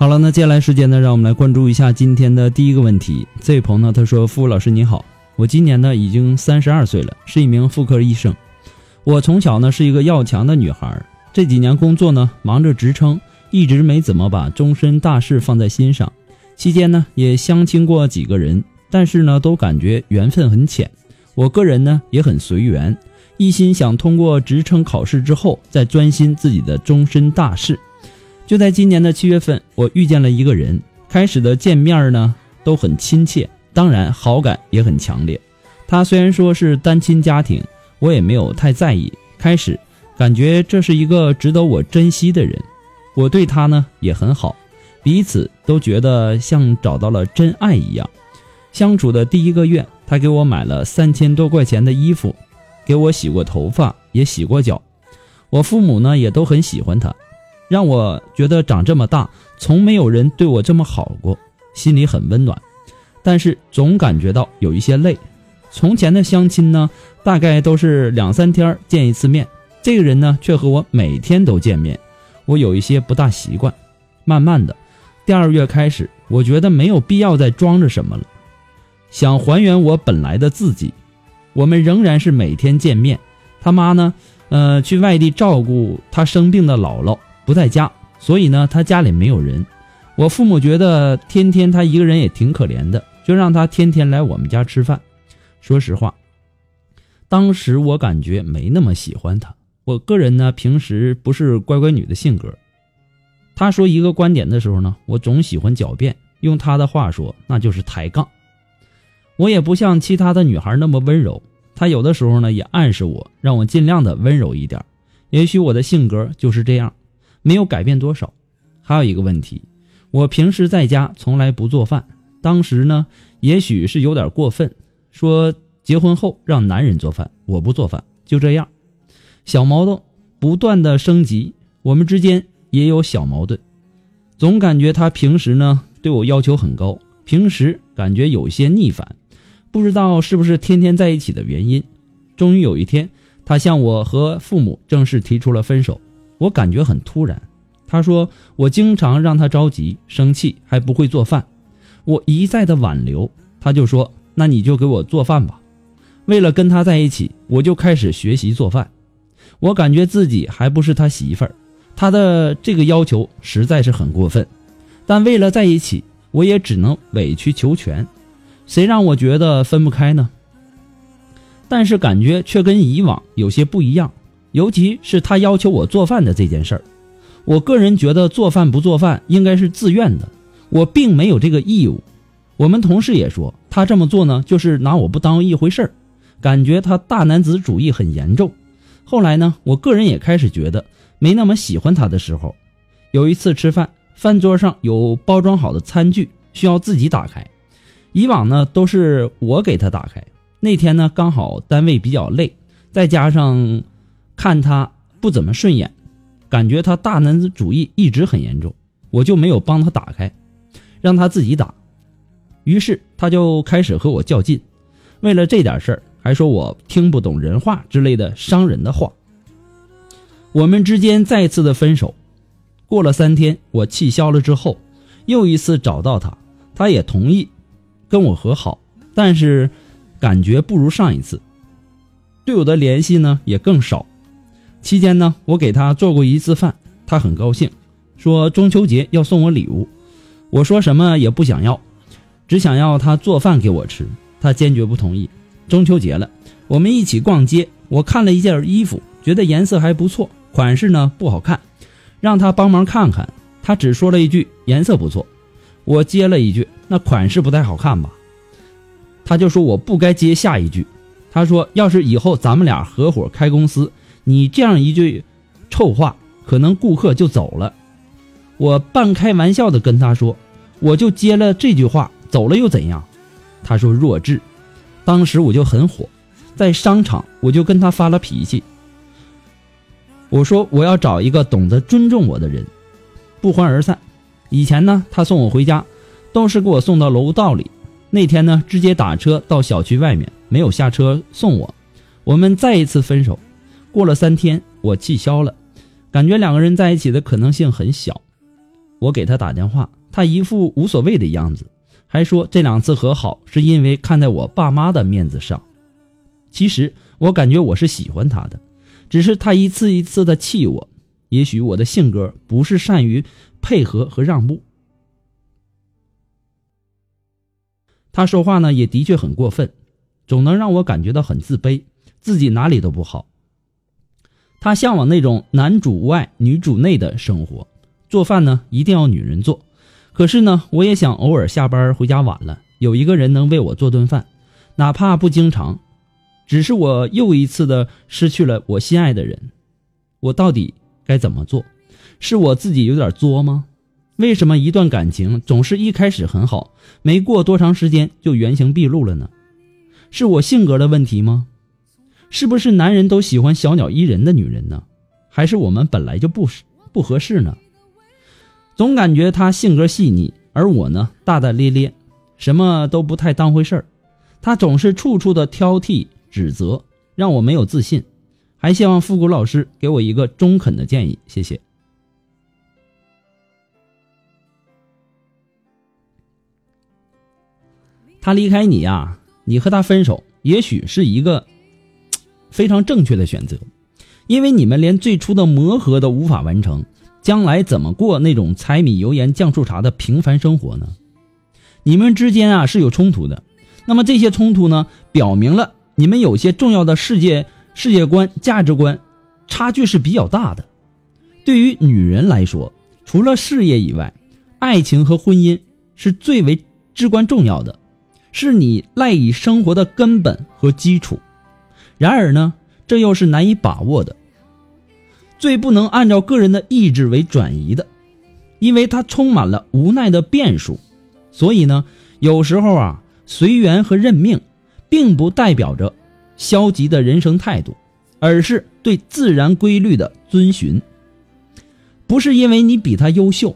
好了，那接下来时间呢，让我们来关注一下今天的第一个问题。这位朋友呢，他说：“傅老师你好，我今年呢已经三十二岁了，是一名妇科医生。我从小呢是一个要强的女孩，这几年工作呢忙着职称，一直没怎么把终身大事放在心上。期间呢也相亲过几个人，但是呢都感觉缘分很浅。我个人呢也很随缘，一心想通过职称考试之后再专心自己的终身大事。”就在今年的七月份，我遇见了一个人。开始的见面呢，都很亲切，当然好感也很强烈。他虽然说是单亲家庭，我也没有太在意。开始感觉这是一个值得我珍惜的人，我对他呢也很好，彼此都觉得像找到了真爱一样。相处的第一个月，他给我买了三千多块钱的衣服，给我洗过头发，也洗过脚。我父母呢也都很喜欢他。让我觉得长这么大，从没有人对我这么好过，心里很温暖。但是总感觉到有一些累。从前的相亲呢，大概都是两三天见一次面，这个人呢却和我每天都见面，我有一些不大习惯。慢慢的，第二月开始，我觉得没有必要再装着什么了，想还原我本来的自己。我们仍然是每天见面。他妈呢，呃，去外地照顾他生病的姥姥。不在家，所以呢，他家里没有人。我父母觉得天天他一个人也挺可怜的，就让他天天来我们家吃饭。说实话，当时我感觉没那么喜欢他。我个人呢，平时不是乖乖女的性格。他说一个观点的时候呢，我总喜欢狡辩。用他的话说，那就是抬杠。我也不像其他的女孩那么温柔。他有的时候呢，也暗示我，让我尽量的温柔一点。也许我的性格就是这样。没有改变多少，还有一个问题，我平时在家从来不做饭。当时呢，也许是有点过分，说结婚后让男人做饭，我不做饭，就这样。小矛盾不断的升级，我们之间也有小矛盾，总感觉他平时呢对我要求很高，平时感觉有些逆反，不知道是不是天天在一起的原因。终于有一天，他向我和父母正式提出了分手。我感觉很突然，他说我经常让他着急、生气，还不会做饭。我一再的挽留，他就说：“那你就给我做饭吧。”为了跟他在一起，我就开始学习做饭。我感觉自己还不是他媳妇儿，他的这个要求实在是很过分。但为了在一起，我也只能委曲求全。谁让我觉得分不开呢？但是感觉却跟以往有些不一样。尤其是他要求我做饭的这件事儿，我个人觉得做饭不做饭应该是自愿的，我并没有这个义务。我们同事也说他这么做呢，就是拿我不当一回事儿，感觉他大男子主义很严重。后来呢，我个人也开始觉得没那么喜欢他的时候。有一次吃饭，饭桌上有包装好的餐具需要自己打开，以往呢都是我给他打开，那天呢刚好单位比较累，再加上看他不怎么顺眼，感觉他大男子主义一直很严重，我就没有帮他打开，让他自己打。于是他就开始和我较劲，为了这点事儿还说我听不懂人话之类的伤人的话。我们之间再次的分手，过了三天，我气消了之后，又一次找到他，他也同意跟我和好，但是感觉不如上一次，对我的联系呢也更少。期间呢，我给他做过一次饭，他很高兴，说中秋节要送我礼物，我说什么也不想要，只想要他做饭给我吃，他坚决不同意。中秋节了，我们一起逛街，我看了一件衣服，觉得颜色还不错。款式呢不好看，让他帮忙看看。他只说了一句颜色不错，我接了一句那款式不太好看吧。他就说我不该接下一句，他说要是以后咱们俩合伙开公司，你这样一句臭话，可能顾客就走了。我半开玩笑的跟他说，我就接了这句话，走了又怎样？他说弱智。当时我就很火，在商场我就跟他发了脾气。我说我要找一个懂得尊重我的人，不欢而散。以前呢，他送我回家，都是给我送到楼道里。那天呢，直接打车到小区外面，没有下车送我。我们再一次分手。过了三天，我气消了，感觉两个人在一起的可能性很小。我给他打电话，他一副无所谓的样子，还说这两次和好是因为看在我爸妈的面子上。其实我感觉我是喜欢他的。只是他一次一次的气我，也许我的性格不是善于配合和让步。他说话呢也的确很过分，总能让我感觉到很自卑，自己哪里都不好。他向往那种男主外女主内的生活，做饭呢一定要女人做。可是呢，我也想偶尔下班回家晚了，有一个人能为我做顿饭，哪怕不经常。只是我又一次的失去了我心爱的人，我到底该怎么做？是我自己有点作吗？为什么一段感情总是一开始很好，没过多长时间就原形毕露了呢？是我性格的问题吗？是不是男人都喜欢小鸟依人的女人呢？还是我们本来就不不合适呢？总感觉他性格细腻，而我呢大大咧咧，什么都不太当回事儿。他总是处处的挑剔。指责让我没有自信，还希望复古老师给我一个中肯的建议，谢谢。他离开你呀，你和他分手，也许是一个非常正确的选择，因为你们连最初的磨合都无法完成，将来怎么过那种柴米油盐酱醋茶的平凡生活呢？你们之间啊是有冲突的，那么这些冲突呢，表明了。你们有些重要的世界世界观、价值观差距是比较大的。对于女人来说，除了事业以外，爱情和婚姻是最为至关重要的，是你赖以生活的根本和基础。然而呢，这又是难以把握的，最不能按照个人的意志为转移的，因为它充满了无奈的变数。所以呢，有时候啊，随缘和认命。并不代表着消极的人生态度，而是对自然规律的遵循。不是因为你比他优秀，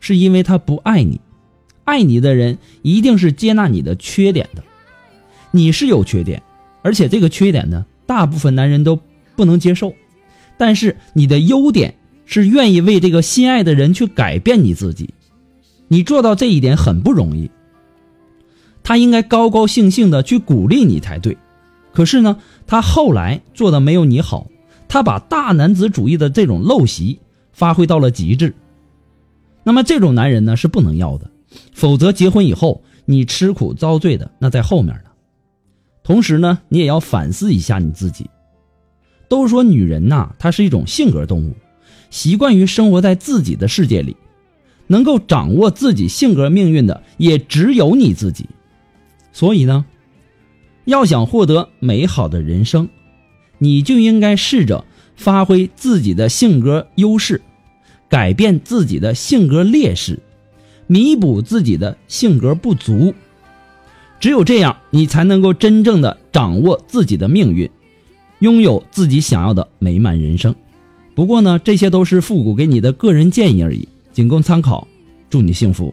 是因为他不爱你。爱你的人一定是接纳你的缺点的。你是有缺点，而且这个缺点呢，大部分男人都不能接受。但是你的优点是愿意为这个心爱的人去改变你自己，你做到这一点很不容易。他应该高高兴兴的去鼓励你才对，可是呢，他后来做的没有你好，他把大男子主义的这种陋习发挥到了极致。那么这种男人呢是不能要的，否则结婚以后你吃苦遭罪的那在后面呢。同时呢，你也要反思一下你自己。都说女人呐，她是一种性格动物，习惯于生活在自己的世界里，能够掌握自己性格命运的也只有你自己。所以呢，要想获得美好的人生，你就应该试着发挥自己的性格优势，改变自己的性格劣势，弥补自己的性格不足。只有这样，你才能够真正的掌握自己的命运，拥有自己想要的美满人生。不过呢，这些都是复古给你的个人建议而已，仅供参考。祝你幸福。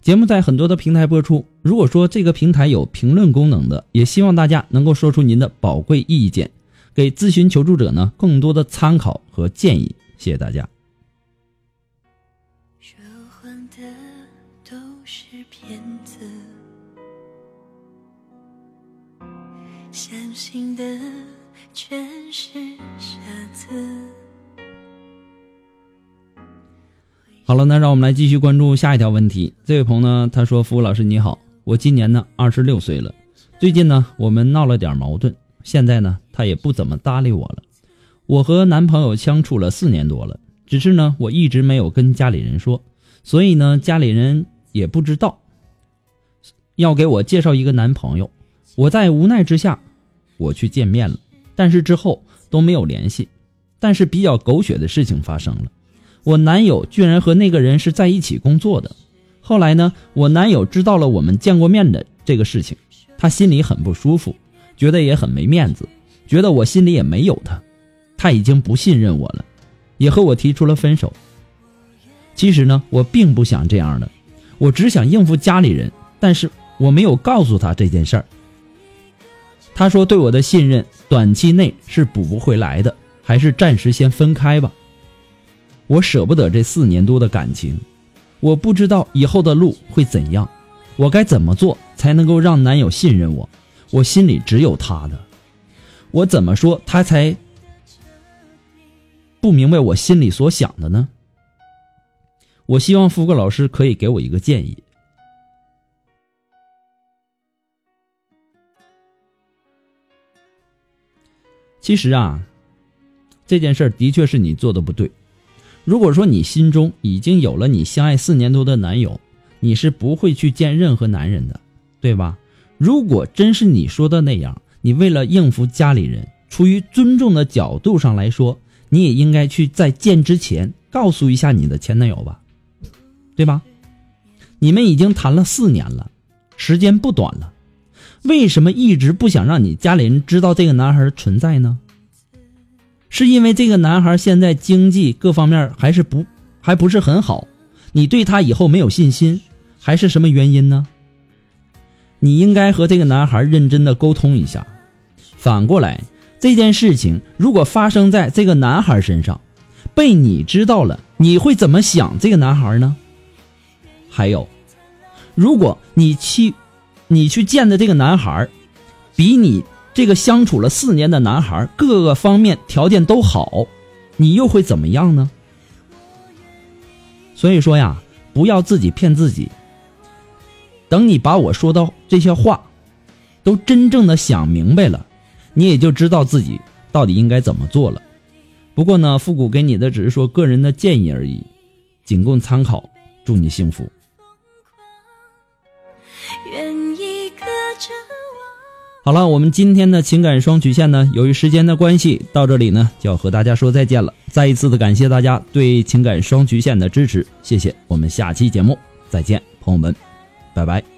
节目在很多的平台播出。如果说这个平台有评论功能的，也希望大家能够说出您的宝贵意见，给咨询求助者呢更多的参考和建议。谢谢大家。说谎的都是骗子，相信的全是傻子。好了，那让我们来继续关注下一条问题。这位朋友呢，他说：“服务老师你好，我今年呢二十六岁了，最近呢我们闹了点矛盾，现在呢他也不怎么搭理我了。我和男朋友相处了四年多了，只是呢我一直没有跟家里人说，所以呢家里人也不知道要给我介绍一个男朋友。我在无奈之下，我去见面了，但是之后都没有联系。但是比较狗血的事情发生了。”我男友居然和那个人是在一起工作的，后来呢，我男友知道了我们见过面的这个事情，他心里很不舒服，觉得也很没面子，觉得我心里也没有他，他已经不信任我了，也和我提出了分手。其实呢，我并不想这样的，我只想应付家里人，但是我没有告诉他这件事儿。他说对我的信任短期内是补不回来的，还是暂时先分开吧。我舍不得这四年多的感情，我不知道以后的路会怎样，我该怎么做才能够让男友信任我？我心里只有他的，我怎么说他才不明白我心里所想的呢？我希望福哥老师可以给我一个建议。其实啊，这件事的确是你做的不对。如果说你心中已经有了你相爱四年多的男友，你是不会去见任何男人的，对吧？如果真是你说的那样，你为了应付家里人，出于尊重的角度上来说，你也应该去在见之前告诉一下你的前男友吧，对吧？你们已经谈了四年了，时间不短了，为什么一直不想让你家里人知道这个男孩存在呢？是因为这个男孩现在经济各方面还是不还不是很好，你对他以后没有信心，还是什么原因呢？你应该和这个男孩认真的沟通一下。反过来，这件事情如果发生在这个男孩身上，被你知道了，你会怎么想这个男孩呢？还有，如果你去你去见的这个男孩，比你。这个相处了四年的男孩，各个方面条件都好，你又会怎么样呢？所以说呀，不要自己骗自己。等你把我说的这些话，都真正的想明白了，你也就知道自己到底应该怎么做了。不过呢，复古给你的只是说个人的建议而已，仅供参考。祝你幸福。好了，我们今天的情感双曲线呢，由于时间的关系，到这里呢就要和大家说再见了。再一次的感谢大家对情感双曲线的支持，谢谢。我们下期节目再见，朋友们，拜拜。